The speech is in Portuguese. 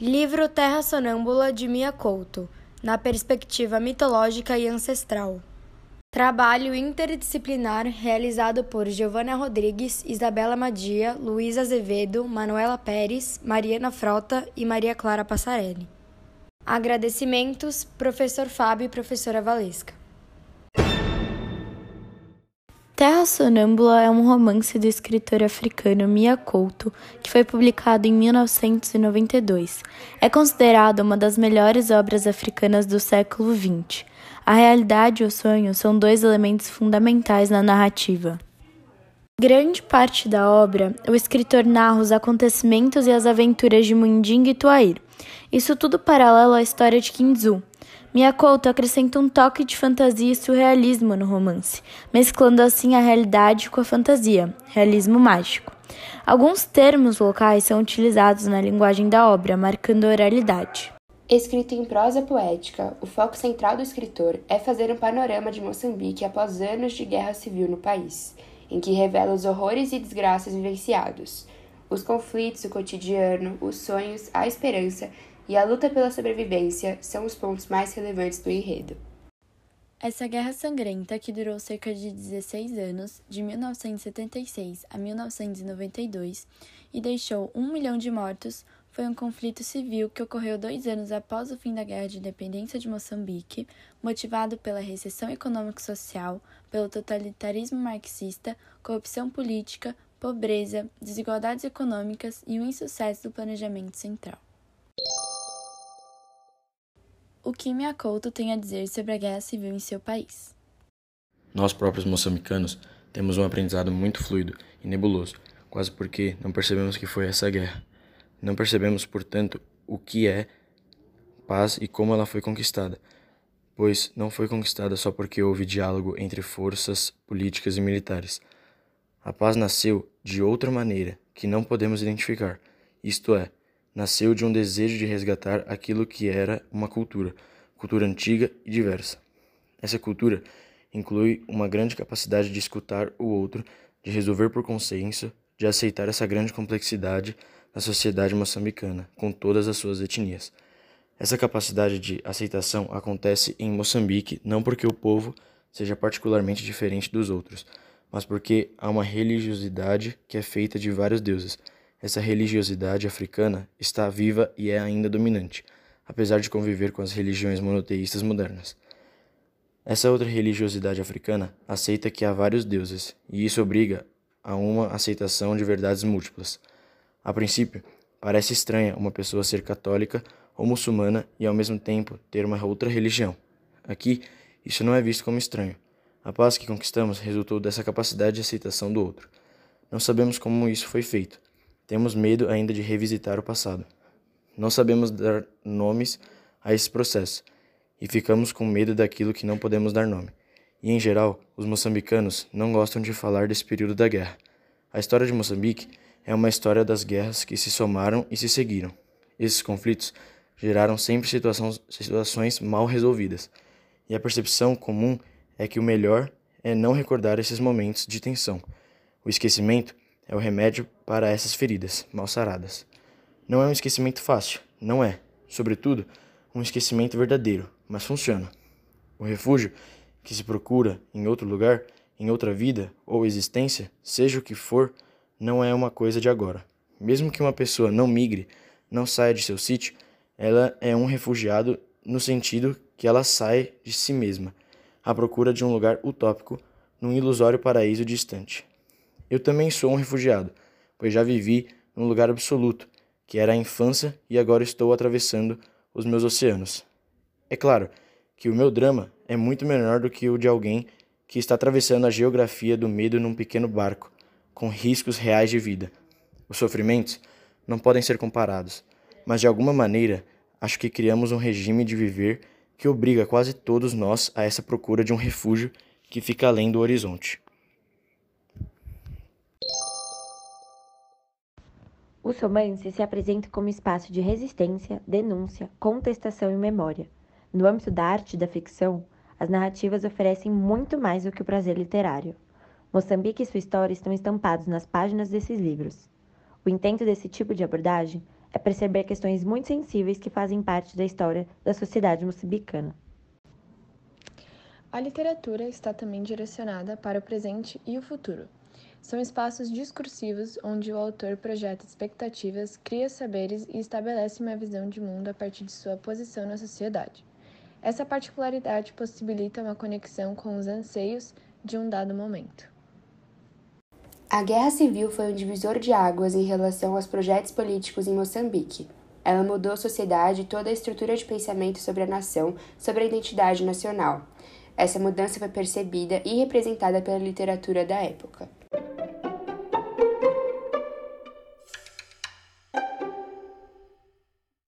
Livro Terra Sonâmbula de Mia Couto, na perspectiva mitológica e ancestral. Trabalho interdisciplinar realizado por Giovana Rodrigues, Isabela Madia, Luísa Azevedo, Manuela Pérez, Mariana Frota e Maria Clara Passarelli. Agradecimentos, professor Fábio e professora Valesca. Terra Sonâmbula é um romance do escritor africano Mia Couto, que foi publicado em 1992. É considerado uma das melhores obras africanas do século XX. A realidade e o sonho são dois elementos fundamentais na narrativa. Grande parte da obra, o escritor narra os acontecimentos e as aventuras de Mundinga e Tuair. Isso tudo paralelo à história de Kinzu, Miyakoto acrescenta um toque de fantasia e surrealismo no romance, mesclando assim a realidade com a fantasia, realismo mágico. Alguns termos locais são utilizados na linguagem da obra, marcando a oralidade. Escrito em prosa poética, o foco central do escritor é fazer um panorama de Moçambique após anos de guerra civil no país, em que revela os horrores e desgraças vivenciados, os conflitos, o cotidiano, os sonhos, a esperança e a luta pela sobrevivência são os pontos mais relevantes do enredo. Essa guerra sangrenta, que durou cerca de 16 anos, de 1976 a 1992, e deixou um milhão de mortos, foi um conflito civil que ocorreu dois anos após o fim da Guerra de Independência de Moçambique, motivado pela recessão econômico-social, pelo totalitarismo marxista, corrupção política, pobreza, desigualdades econômicas e o insucesso do planejamento central. O que Miyakoto tem a dizer sobre a guerra civil em seu país? Nós próprios moçambicanos temos um aprendizado muito fluido e nebuloso, quase porque não percebemos que foi essa guerra. Não percebemos, portanto, o que é paz e como ela foi conquistada, pois não foi conquistada só porque houve diálogo entre forças políticas e militares. A paz nasceu de outra maneira que não podemos identificar, isto é, nasceu de um desejo de resgatar aquilo que era uma cultura, cultura antiga e diversa. Essa cultura inclui uma grande capacidade de escutar o outro, de resolver por consenso, de aceitar essa grande complexidade da sociedade moçambicana, com todas as suas etnias. Essa capacidade de aceitação acontece em Moçambique não porque o povo seja particularmente diferente dos outros, mas porque há uma religiosidade que é feita de vários deuses essa religiosidade africana está viva e é ainda dominante, apesar de conviver com as religiões monoteístas modernas. Essa outra religiosidade africana aceita que há vários deuses, e isso obriga a uma aceitação de verdades múltiplas. A princípio, parece estranha uma pessoa ser católica ou muçulmana e ao mesmo tempo ter uma outra religião. Aqui, isso não é visto como estranho. A paz que conquistamos resultou dessa capacidade de aceitação do outro. Não sabemos como isso foi feito, temos medo ainda de revisitar o passado. Não sabemos dar nomes a esse processo e ficamos com medo daquilo que não podemos dar nome. E, em geral, os moçambicanos não gostam de falar desse período da guerra. A história de Moçambique é uma história das guerras que se somaram e se seguiram. Esses conflitos geraram sempre situações, mal resolvidas, e a percepção comum é que o melhor é não recordar esses momentos de tensão. O esquecimento é o remédio para essas feridas mal saradas. Não é um esquecimento fácil, não é, sobretudo, um esquecimento verdadeiro, mas funciona. O refúgio que se procura em outro lugar, em outra vida ou existência, seja o que for, não é uma coisa de agora. Mesmo que uma pessoa não migre, não saia de seu sítio, ela é um refugiado no sentido que ela sai de si mesma, à procura de um lugar utópico num ilusório paraíso distante. Eu também sou um refugiado, pois já vivi num lugar absoluto, que era a infância, e agora estou atravessando os meus oceanos. É claro que o meu drama é muito menor do que o de alguém que está atravessando a geografia do medo num pequeno barco, com riscos reais de vida. Os sofrimentos não podem ser comparados, mas de alguma maneira acho que criamos um regime de viver que obriga quase todos nós a essa procura de um refúgio que fica além do horizonte. Os romances se apresentam como espaço de resistência, denúncia, contestação e memória. No âmbito da arte e da ficção, as narrativas oferecem muito mais do que o prazer literário. Moçambique e sua história estão estampados nas páginas desses livros. O intento desse tipo de abordagem é perceber questões muito sensíveis que fazem parte da história da sociedade moçambicana. A literatura está também direcionada para o presente e o futuro. São espaços discursivos onde o autor projeta expectativas, cria saberes e estabelece uma visão de mundo a partir de sua posição na sociedade. Essa particularidade possibilita uma conexão com os anseios de um dado momento. A Guerra Civil foi um divisor de águas em relação aos projetos políticos em Moçambique. Ela mudou a sociedade e toda a estrutura de pensamento sobre a nação, sobre a identidade nacional. Essa mudança foi percebida e representada pela literatura da época.